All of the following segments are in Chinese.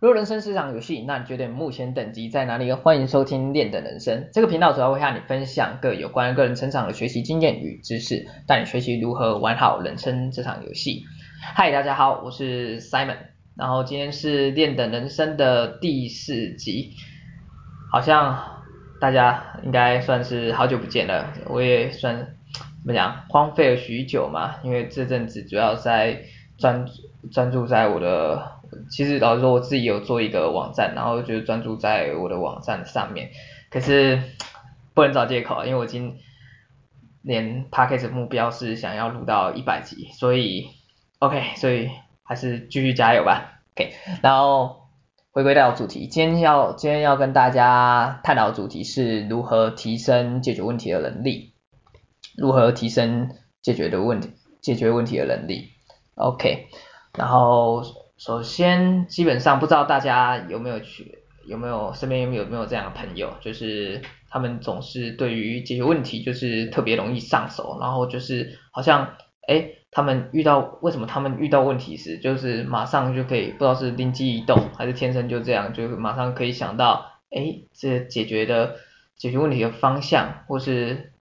如果人生是场游戏，那你觉得目前等级在哪里？欢迎收听练的人生这个频道，主要会和你分享各有关个人成长的学习经验与知识，带你学习如何玩好人生这场游戏。嗨，大家好，我是 Simon，然后今天是练的人生的第四集，好像大家应该算是好久不见了，我也算怎么讲荒废了许久嘛，因为这阵子主要在专专注在我的。其实老实说，我自己有做一个网站，然后就专注在我的网站上面。可是不能找借口，因为我今年 Podcast 目标是想要录到一百集，所以 OK，所以还是继续加油吧。OK，然后回归到主题，今天要今天要跟大家探讨的主题是如何提升解决问题的能力，如何提升解决的问题解决问题的能力。OK，然后。首先，基本上不知道大家有没有去，有没有身边有没有没有这样的朋友，就是他们总是对于解决问题就是特别容易上手，然后就是好像，诶，他们遇到为什么他们遇到问题时，就是马上就可以不知道是灵机一动还是天生就这样，就马上可以想到，诶，这解决的解决问题的方向，或是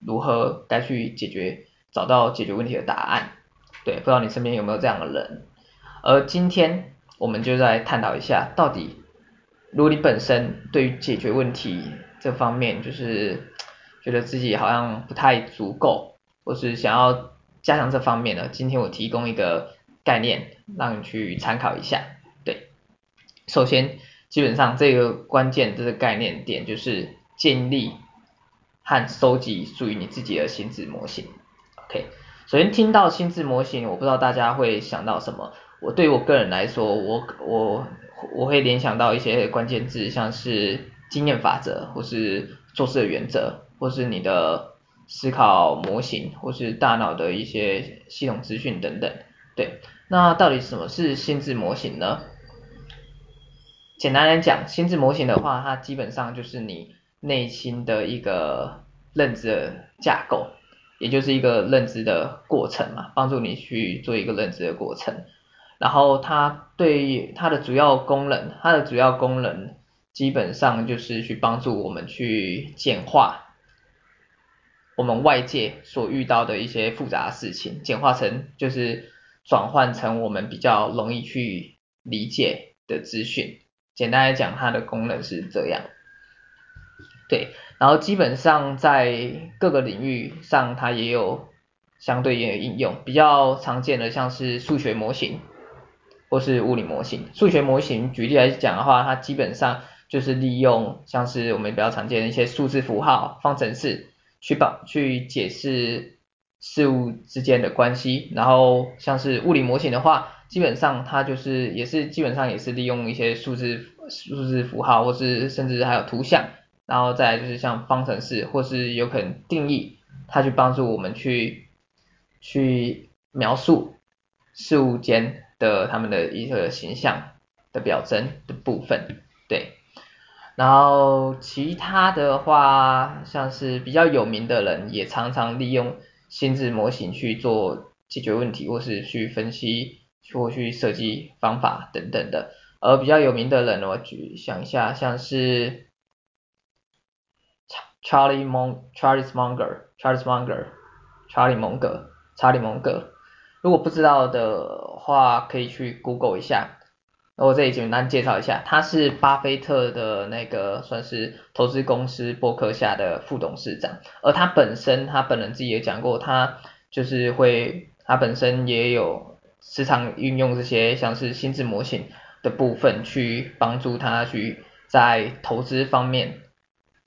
如何该去解决，找到解决问题的答案。对，不知道你身边有没有这样的人。而今天我们就来探讨一下，到底如果你本身对于解决问题这方面，就是 觉得自己好像不太足够，或是想要加强这方面的，今天我提供一个概念，让你去参考一下。对，首先基本上这个关键这个概念点就是建立和收集属于你自己的心智模型。OK，首先听到心智模型，我不知道大家会想到什么。我对我个人来说，我我我会联想到一些关键字，像是经验法则，或是做事的原则，或是你的思考模型，或是大脑的一些系统资讯等等。对，那到底什么是心智模型呢？简单来讲，心智模型的话，它基本上就是你内心的一个认知的架构，也就是一个认知的过程嘛，帮助你去做一个认知的过程。然后它对它的主要功能，它的主要功能基本上就是去帮助我们去简化我们外界所遇到的一些复杂事情，简化成就是转换成我们比较容易去理解的资讯。简单来讲，它的功能是这样。对，然后基本上在各个领域上，它也有相对应的应用，比较常见的像是数学模型。或是物理模型，数学模型举例来讲的话，它基本上就是利用像是我们比较常见的一些数字符号、方程式去帮去解释事物之间的关系。然后像是物理模型的话，基本上它就是也是基本上也是利用一些数字数字符号，或是甚至还有图像，然后再就是像方程式或是有可能定义，它去帮助我们去去描述事物间。的他们的一个形象的表征的部分，对，然后其他的话，像是比较有名的人，也常常利用心智模型去做解决问题，或是去分析，或去设计方法等等的。而比较有名的人，我举想一下，像是 Charlie Mon Charlie Munger Charlie Munger Charlie Munger Charlie Munger 如果不知道的话，可以去 Google 一下。那我这里简单介绍一下，他是巴菲特的那个算是投资公司伯克下的副董事长，而他本身他本人自己也讲过，他就是会，他本身也有时常运用这些像是心智模型的部分去帮助他去在投资方面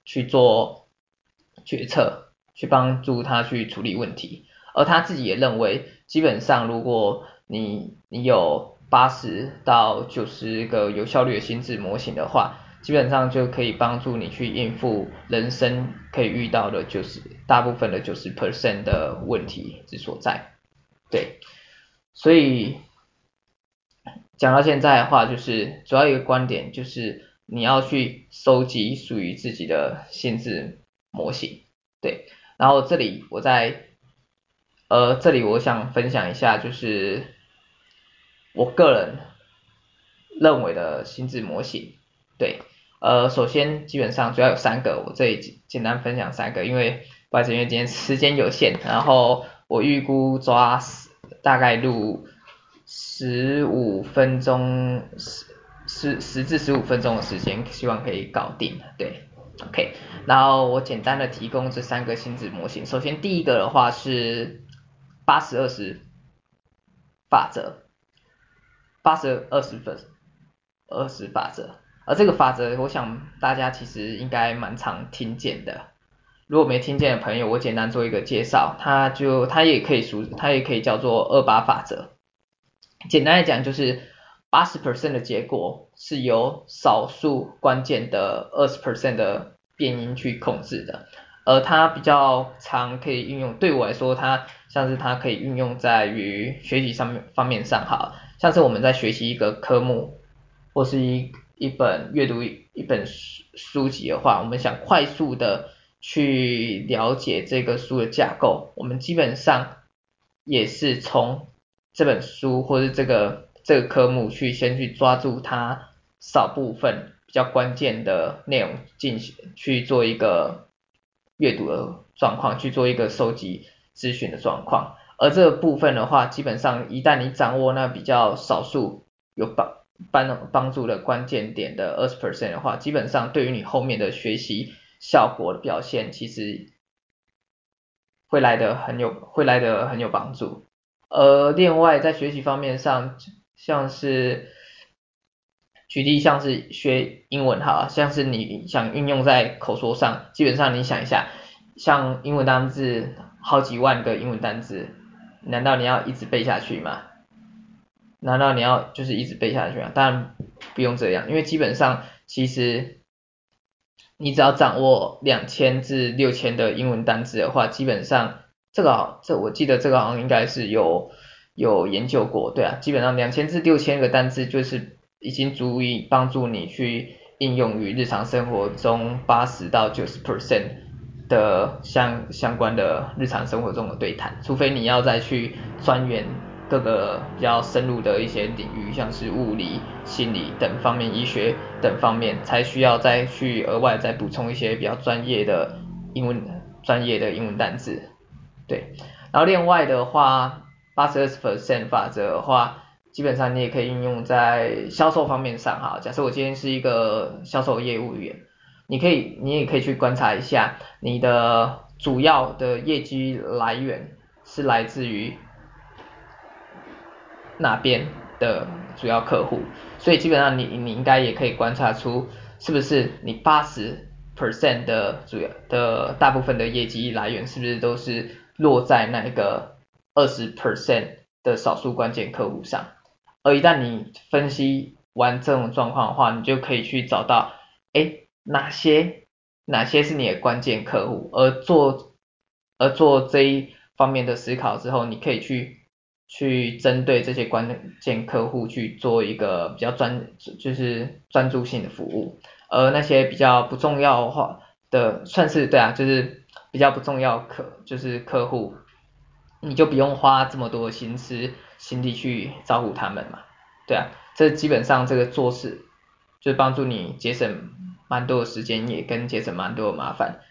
去做决策，去帮助他去处理问题。而他自己也认为，基本上如果你你有八十到九十个有效率的心智模型的话，基本上就可以帮助你去应付人生可以遇到的九十大部分的九十 percent 的问题之所在。对，所以讲到现在的话，就是主要一个观点就是你要去收集属于自己的心智模型。对，然后这里我在。呃，这里我想分享一下，就是我个人认为的心智模型。对，呃，首先基本上主要有三个，我这里简单分享三个，因为不好意思，因为今天时间有限，然后我预估抓大概录十五分钟，十十十至十五分钟的时间，希望可以搞定。对，OK，然后我简单的提供这三个心智模型，首先第一个的话是八十二十法则，八十二十分二十法则。而这个法则，我想大家其实应该蛮常听见的。如果没听见的朋友，我简单做一个介绍，它就它也可以属，它也可以叫做二八法则。简单来讲，就是八十 percent 的结果是由少数关键的二十 percent 的变因去控制的。而它比较常可以运用，对我来说，它像是它可以运用在于学习上面方面上，哈像是我们在学习一个科目，或是一。一本阅读一本书书籍的话，我们想快速的去了解这个书的架构，我们基本上也是从这本书或是这个这个科目去先去抓住它少部分比较关键的内容进行去做一个阅读的状况，去做一个收集咨询的状况，而这个部分的话，基本上一旦你掌握那比较少数有帮帮帮助的关键点的二十 percent 的话，基本上对于你后面的学习效果的表现，其实会来得很有会来得很有帮助。而另外在学习方面上，像是举例像是学英文哈，像是你想运用在口说上，基本上你想一下，像英文单字好几万个英文单字，难道你要一直背下去吗？难道你要就是一直背下去啊？当然不用这样，因为基本上其实你只要掌握两千至六千的英文单词的话，基本上这个，这我记得这个好像应该是有有研究过，对啊，基本上两千至六千个单词就是已经足以帮助你去应用于日常生活中八十到九十 percent 的相相关的日常生活中的对谈，除非你要再去钻研。各个比较深入的一些领域，像是物理、心理等方面、医学等方面，才需要再去额外再补充一些比较专业的英文专业的英文单词。对，然后另外的话，八十二十 percent 法则的话，基本上你也可以应用在销售方面上哈。假设我今天是一个销售业务员，你可以你也可以去观察一下，你的主要的业绩来源是来自于。哪边的主要客户，所以基本上你你应该也可以观察出，是不是你八十 percent 的主要的大部分的业绩来源，是不是都是落在那个二十 percent 的少数关键客户上？而一旦你分析完这种状况的话，你就可以去找到，哎，哪些哪些是你的关键客户，而做而做这一方面的思考之后，你可以去。去针对这些关键客户去做一个比较专，就是专注性的服务，而那些比较不重要的话的，算是对啊，就是比较不重要客，就是客户，你就不用花这么多心思心力去照顾他们嘛，对啊，这基本上这个做事就帮助你节省蛮多的时间，也跟节省蛮多的麻烦。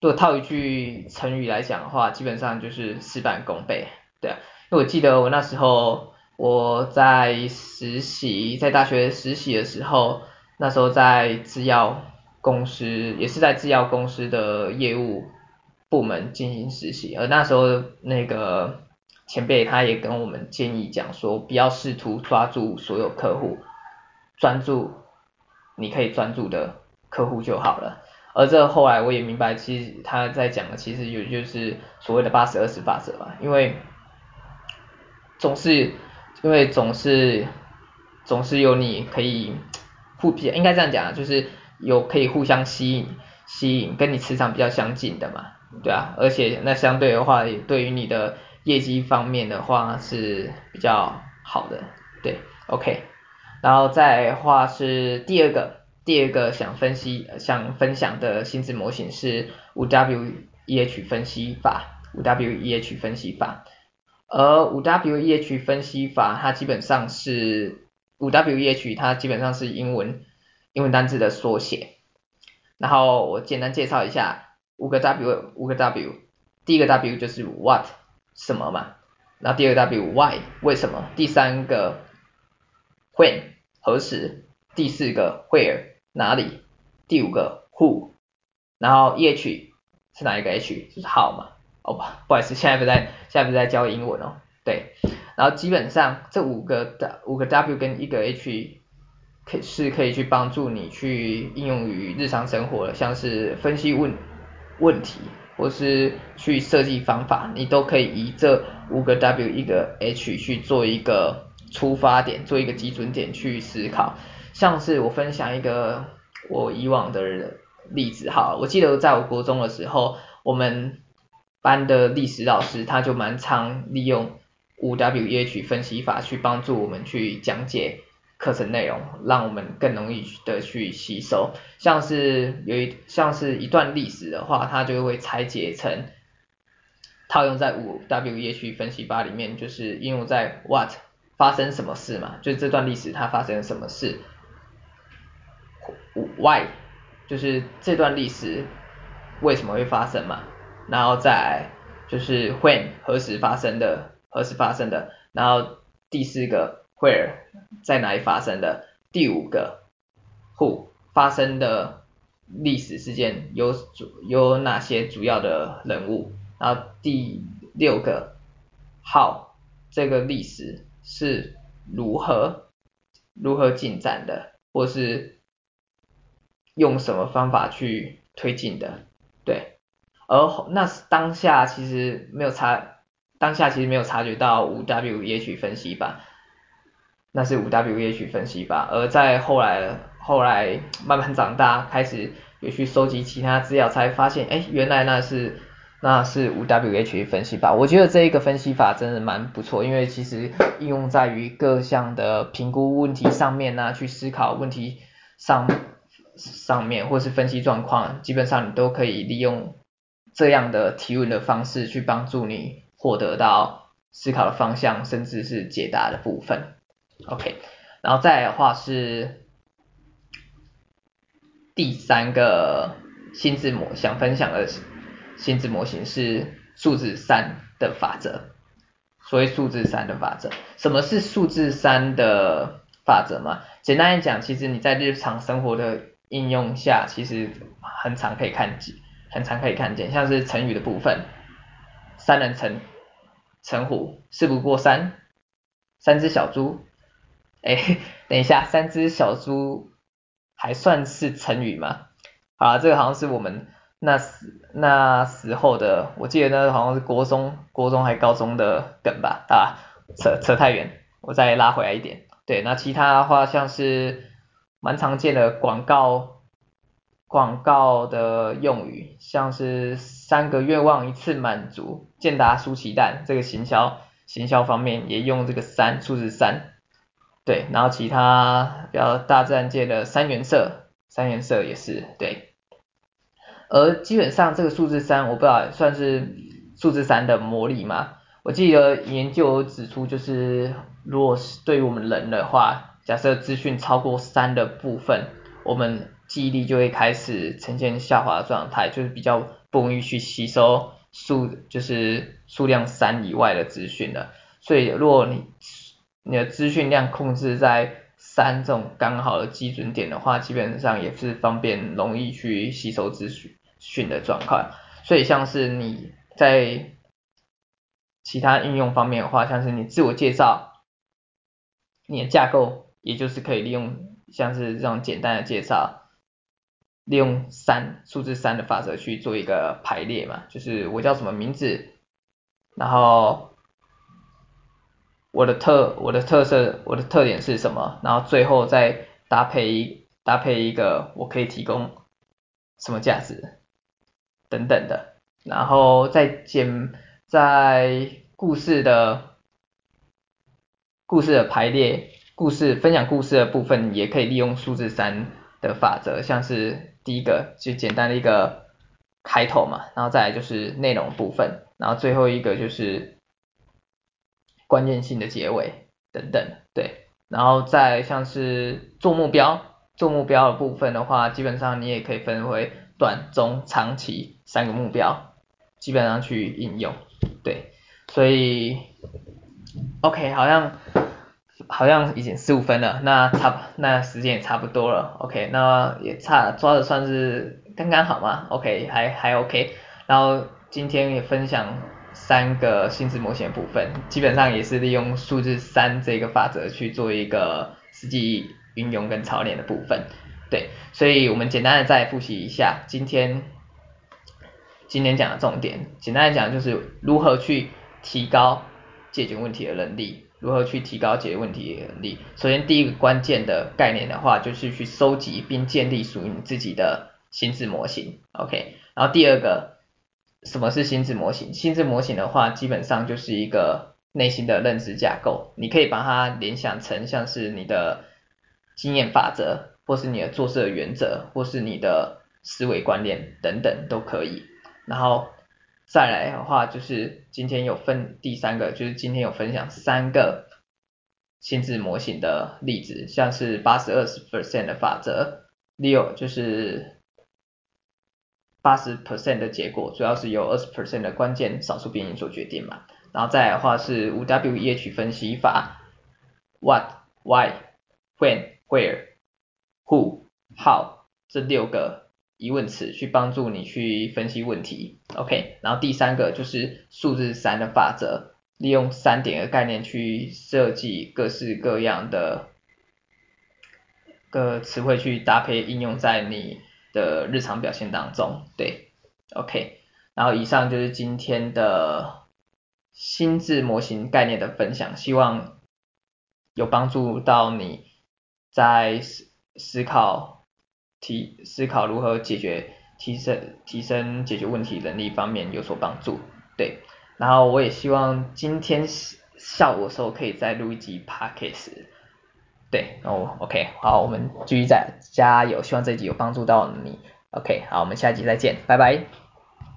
如果套一句成语来讲的话，基本上就是事半功倍，对啊。因为我记得我那时候我在实习，在大学实习的时候，那时候在制药公司，也是在制药公司的业务部门进行实习，而那时候那个前辈他也跟我们建议讲说，不要试图抓住所有客户，专注你可以专注的客户就好了。而这后来我也明白，其实他在讲的其实也就是所谓的八十二十法则吧，因为。总是，因为总是，总是有你可以互比，应该这样讲，就是有可以互相吸引，吸引跟你磁场比较相近的嘛，对啊，而且那相对的话，也对于你的业绩方面的话是比较好的，对，OK，然后再话是第二个，第二个想分析想分享的心智模型是五 W E H 分析法，五 W E H 分析法。而五 W E H 分析法，它基本上是五 W E H 它基本上是英文英文单字的缩写。然后我简单介绍一下五个 W 五个 W，第一个 W 就是 What 什么嘛，然后第二个 W Why 为什么，第三个 When 何时，第四个 Where 哪里，第五个 Who，然后 E H 是哪一个 H 就是 How 嘛，哦不不好意思，现在不在现在不在教英文哦，对，然后基本上这五个五个 W 跟一个 H。可是可以去帮助你去应用于日常生活的，像是分析问问题，或是去设计方法，你都可以以这五个 W 一个 H 去做一个出发点，做一个基准点去思考。像是我分享一个我以往的例子哈，我记得在我国中的时候，我们班的历史老师他就蛮常利用五 W 一 H 分析法去帮助我们去讲解。课程内容让我们更容易的去吸收，像是有一像是一段历史的话，它就会拆解成套用在五 W E H 分析法里面，就是应用在 What 发生什么事嘛，就这段历史它发生了什么事，Why 就是这段历史为什么会发生嘛，然后再就是 When 何时发生的，何时发生的，然后第四个。Where 在哪里发生的？第五个 Who 发生的历史事件有主有哪些主要的人物？然后第六个 How 这个历史是如何如何进展的，或是用什么方法去推进的？对，而那当下其实没有察，当下其实没有察觉到五 W E H 分析吧。那是五 W E H 分析法，而在后来后来慢慢长大，开始有去收集其他资料，才发现，哎，原来那是那是五 W H 分析法。我觉得这一个分析法真的蛮不错，因为其实应用在于各项的评估问题上面啊，去思考问题上上面，或是分析状况，基本上你都可以利用这样的提问的方式去帮助你获得到思考的方向，甚至是解答的部分。OK，然后再来的话是第三个心智模想分享的心智模型是数字三的法则。所谓数字三的法则，什么是数字三的法则嘛？简单来讲，其实你在日常生活的应用下，其实很常可以看见，很常可以看见，像是成语的部分，三人成成虎，事不过三，三只小猪。哎，等一下，三只小猪还算是成语吗？好啦，这个好像是我们那时那时候的，我记得那好像是国中国中还高中的梗吧，啊，扯扯太远，我再拉回来一点。对，那其他的话像是蛮常见的广告广告的用语，像是三个愿望一次满足，健达出奇蛋，这个行销行销方面也用这个三数字三。对，然后其他比较大自然界的三原色，三原色也是对。而基本上这个数字三，我不知道算是数字三的魔力吗？我记得研究指出，就是如果是对于我们人的话，假设资讯超过三的部分，我们记忆力就会开始呈现下滑状态，就是比较不容易去吸收数，就是数量三以外的资讯了。所以如果你你的资讯量控制在三这种刚好的基准点的话，基本上也是方便容易去吸收资讯的状况。所以像是你在其他应用方面的话，像是你自我介绍，你的架构也就是可以利用像是这种简单的介绍，利用三数字三的法则去做一个排列嘛，就是我叫什么名字，然后。我的特我的特色我的特点是什么？然后最后再搭配一搭配一个我可以提供什么价值等等的，然后再简在故事的故事的排列故事分享故事的部分也可以利用数字三的法则，像是第一个就简单的一个开头嘛，然后再来就是内容部分，然后最后一个就是。关键性的结尾等等，对，然后再像是做目标，做目标的部分的话，基本上你也可以分为短、中、长期三个目标，基本上去应用，对，所以，OK，好像好像已经十五分了，那差那时间也差不多了，OK，那也差抓的算是刚刚好嘛，OK，还还 OK，然后今天也分享。三个心智模型的部分，基本上也是利用数字三这个法则去做一个实际运用跟操练的部分。对，所以我们简单的再复习一下今天今天讲的重点。简单来讲就是如何去提高解决问题的能力，如何去提高解决问题能力。首先第一个关键的概念的话，就是去收集并建立属于你自己的心智模型。OK，然后第二个。什么是心智模型？心智模型的话，基本上就是一个内心的认知架构。你可以把它联想成像是你的经验法则，或是你的做事的原则，或是你的思维观念等等都可以。然后再来的话，就是今天有分第三个，就是今天有分享三个心智模型的例子，像是八十二十 percent 的法则，六就是。八十 percent 的结果主要是由二十 percent 的关键少数变因所决定嘛，然后再来的话是五 W E H 分析法，What、Why、When、Where、Who、How 这六个疑问词去帮助你去分析问题，OK，然后第三个就是数字三的法则，利用三点的概念去设计各式各样的个词汇去搭配应用在你的日常表现当中，对，OK，然后以上就是今天的心智模型概念的分享，希望有帮助到你在思思考提思考如何解决提升提升解决问题能力方面有所帮助，对，然后我也希望今天下午的时候可以再录一集 Podcast。对，哦，OK，好，我们继续再加油，希望这集有帮助到你。OK，好，我们下集再见，拜拜。